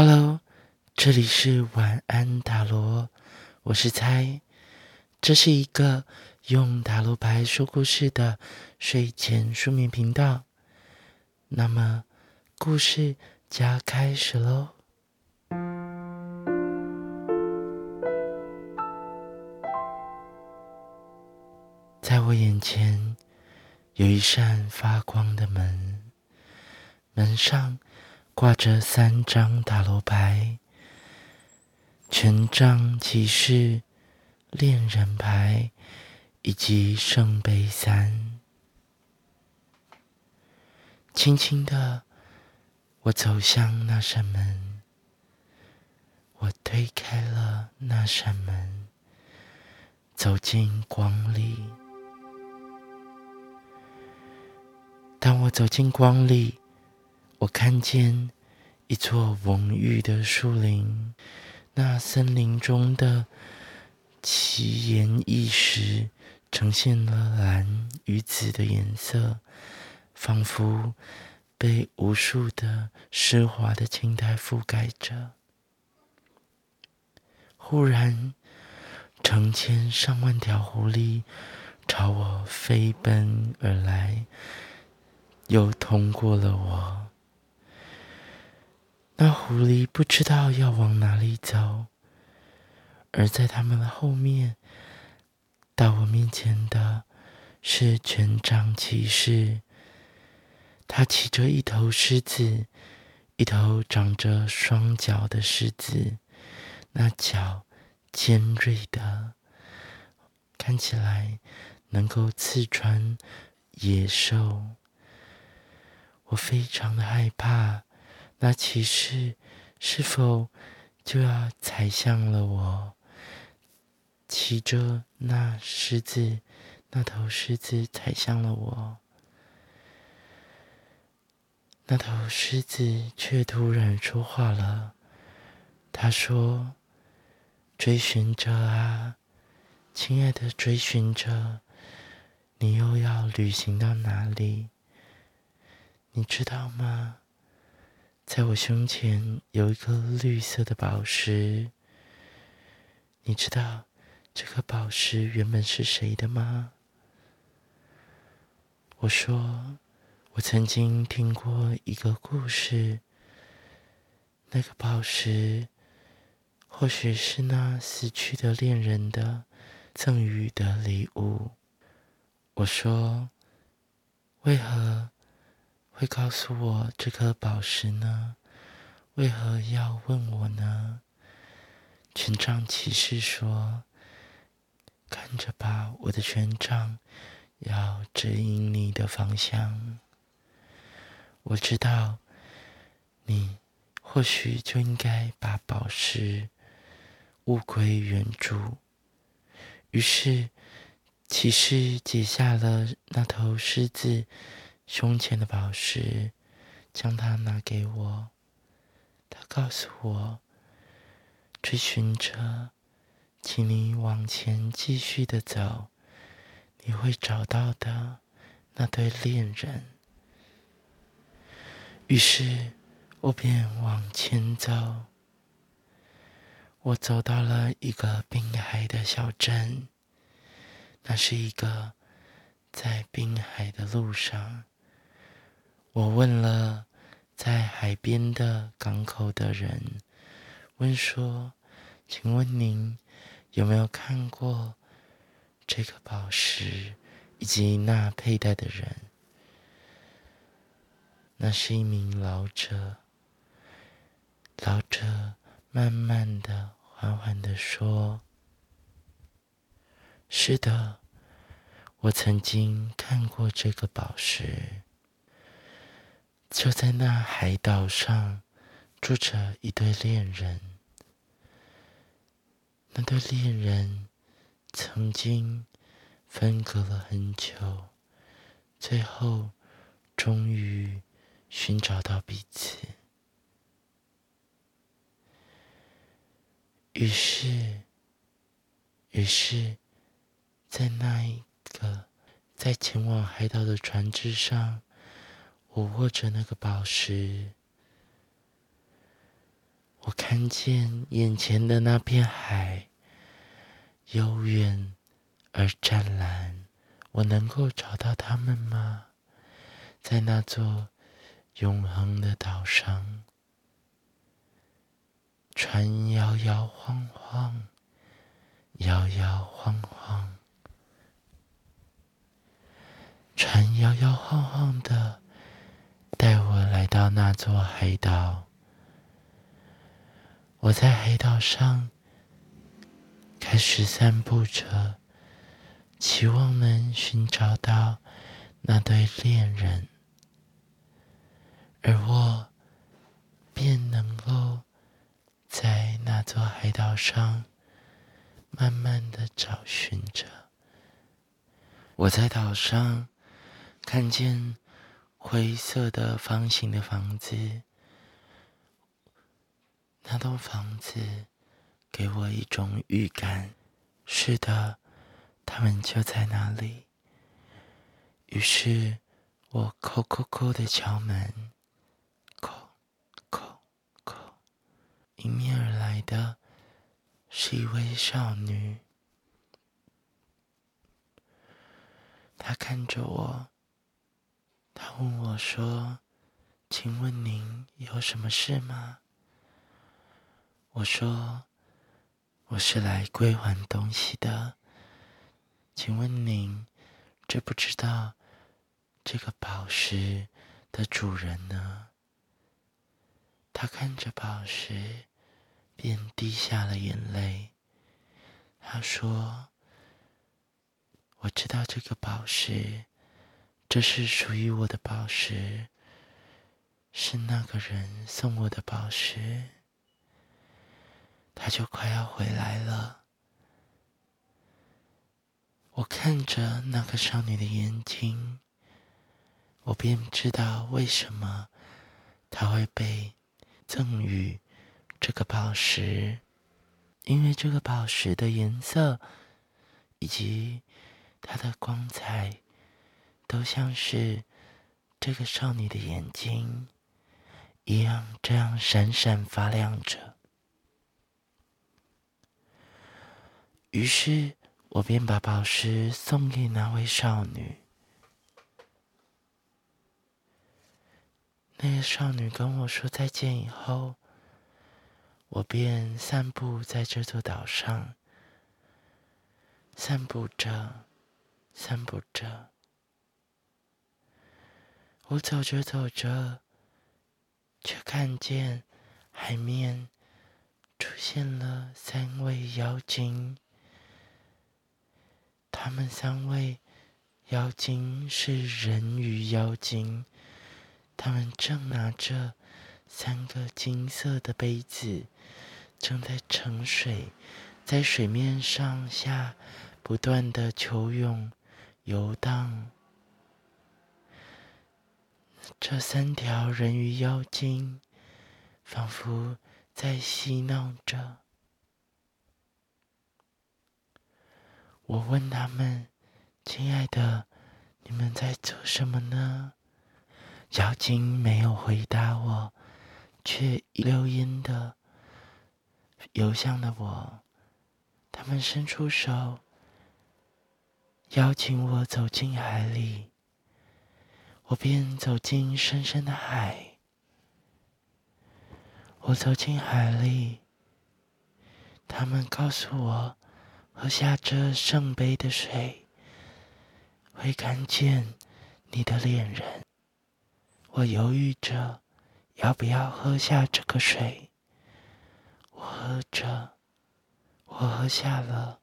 Hello，这里是晚安塔罗，我是猜，这是一个用塔罗牌说故事的睡前书眠频道。那么，故事就要开始喽。在我眼前有一扇发光的门，门上。挂着三张塔罗牌：权杖骑士、恋人牌以及圣杯三。轻轻的，我走向那扇门，我推开了那扇门，走进光里。当我走进光里。我看见一座蓊郁的树林，那森林中的奇岩异石呈现了蓝与紫的颜色，仿佛被无数的湿滑的青苔覆盖着。忽然，成千上万条狐狸朝我飞奔而来，又通过了我。那狐狸不知道要往哪里走，而在他们的后面，到我面前的是权杖骑士。他骑着一头狮子，一头长着双脚的狮子，那脚尖锐的，看起来能够刺穿野兽。我非常的害怕。那骑士是否就要踩向了我？骑着那狮子，那头狮子踩向了我。那头狮子却突然说话了。他说：“追寻者啊，亲爱的追寻者，你又要旅行到哪里？你知道吗？”在我胸前有一颗绿色的宝石，你知道这颗宝石原本是谁的吗？我说，我曾经听过一个故事，那个宝石或许是那死去的恋人的赠予的礼物。我说，为何？会告诉我这颗宝石呢？为何要问我呢？权杖骑士说：“看着吧，我的权杖要指引你的方向。我知道你或许就应该把宝石物归原主。”于是，骑士解下了那头狮子。胸前的宝石，将它拿给我。他告诉我：“追寻者，请你往前继续的走，你会找到的那对恋人。”于是，我便往前走。我走到了一个滨海的小镇，那是一个在滨海的路上。我问了在海边的港口的人，问说：“请问您有没有看过这个宝石以及那佩戴的人？”那是一名老者。老者慢慢的、缓缓的说：“是的，我曾经看过这个宝石。”就在那海岛上，住着一对恋人。那对恋人曾经分隔了很久，最后终于寻找到彼此。于是，于是，在那一个在前往海岛的船只上。我握着那个宝石，我看见眼前的那片海，悠远而湛蓝。我能够找到他们吗？在那座永恒的岛上，船摇摇晃晃，摇摇晃晃，船摇摇晃晃的带我来到那座海岛。我在海岛上开始散步着，期望能寻找到那对恋人，而我便能够在那座海岛上慢慢的找寻着。我在岛上看见灰色的方形的房子。那栋房子给我一种预感，是的，他们就在那里。于是，我叩叩叩的敲门，叩叩叩。迎面而来的是一位少女，她看着我，他问我说：“请问您有什么事吗？”我说：“我是来归还东西的，请问您知不知道这个宝石的主人呢？”他看着宝石，便滴下了眼泪。他说：“我知道这个宝石，这是属于我的宝石，是那个人送我的宝石。”他就快要回来了。我看着那个少女的眼睛，我便知道为什么她会被赠予这个宝石，因为这个宝石的颜色以及它的光彩，都像是这个少女的眼睛一样，这样闪闪发亮着。于是我便把宝石送给那位少女。那个少女跟我说再见以后，我便散步在这座岛上，散步着，散步着。我走着走着，却看见海面出现了三位妖精。他们三位妖精是人鱼妖精，他们正拿着三个金色的杯子，正在盛水，在水面上下不断的游泳、游荡。这三条人鱼妖精仿佛在嬉闹着。我问他们：“亲爱的，你们在做什么呢？”妖精没有回答我，却一溜烟的游向了我。他们伸出手，邀请我走进海里。我便走进深深的海。我走进海里，他们告诉我。喝下这圣杯的水，会看见你的恋人。我犹豫着要不要喝下这个水。我喝着，我喝下了。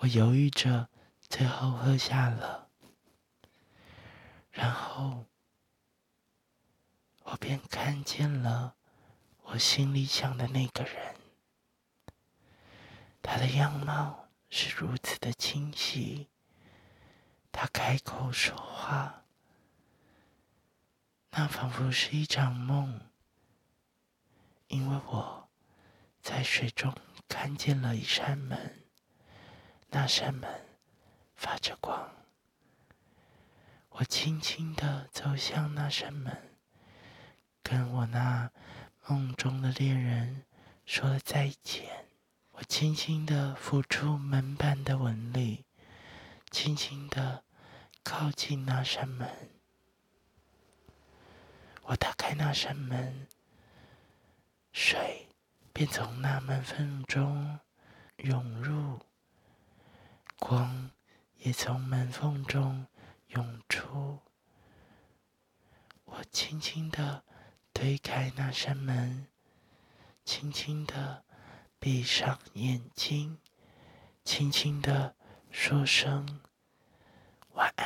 我犹豫着，最后喝下了。然后，我便看见了我心里想的那个人。他的样貌是如此的清晰，他开口说话，那仿佛是一场梦，因为我在水中看见了一扇门，那扇门发着光，我轻轻的走向那扇门，跟我那梦中的恋人说了再见。我轻轻地抚触门板的纹理，轻轻地靠近那扇门。我打开那扇门，水便从那门缝中涌入，光也从门缝中涌出。我轻轻地推开那扇门，轻轻地。闭上眼睛，轻轻的说声晚安。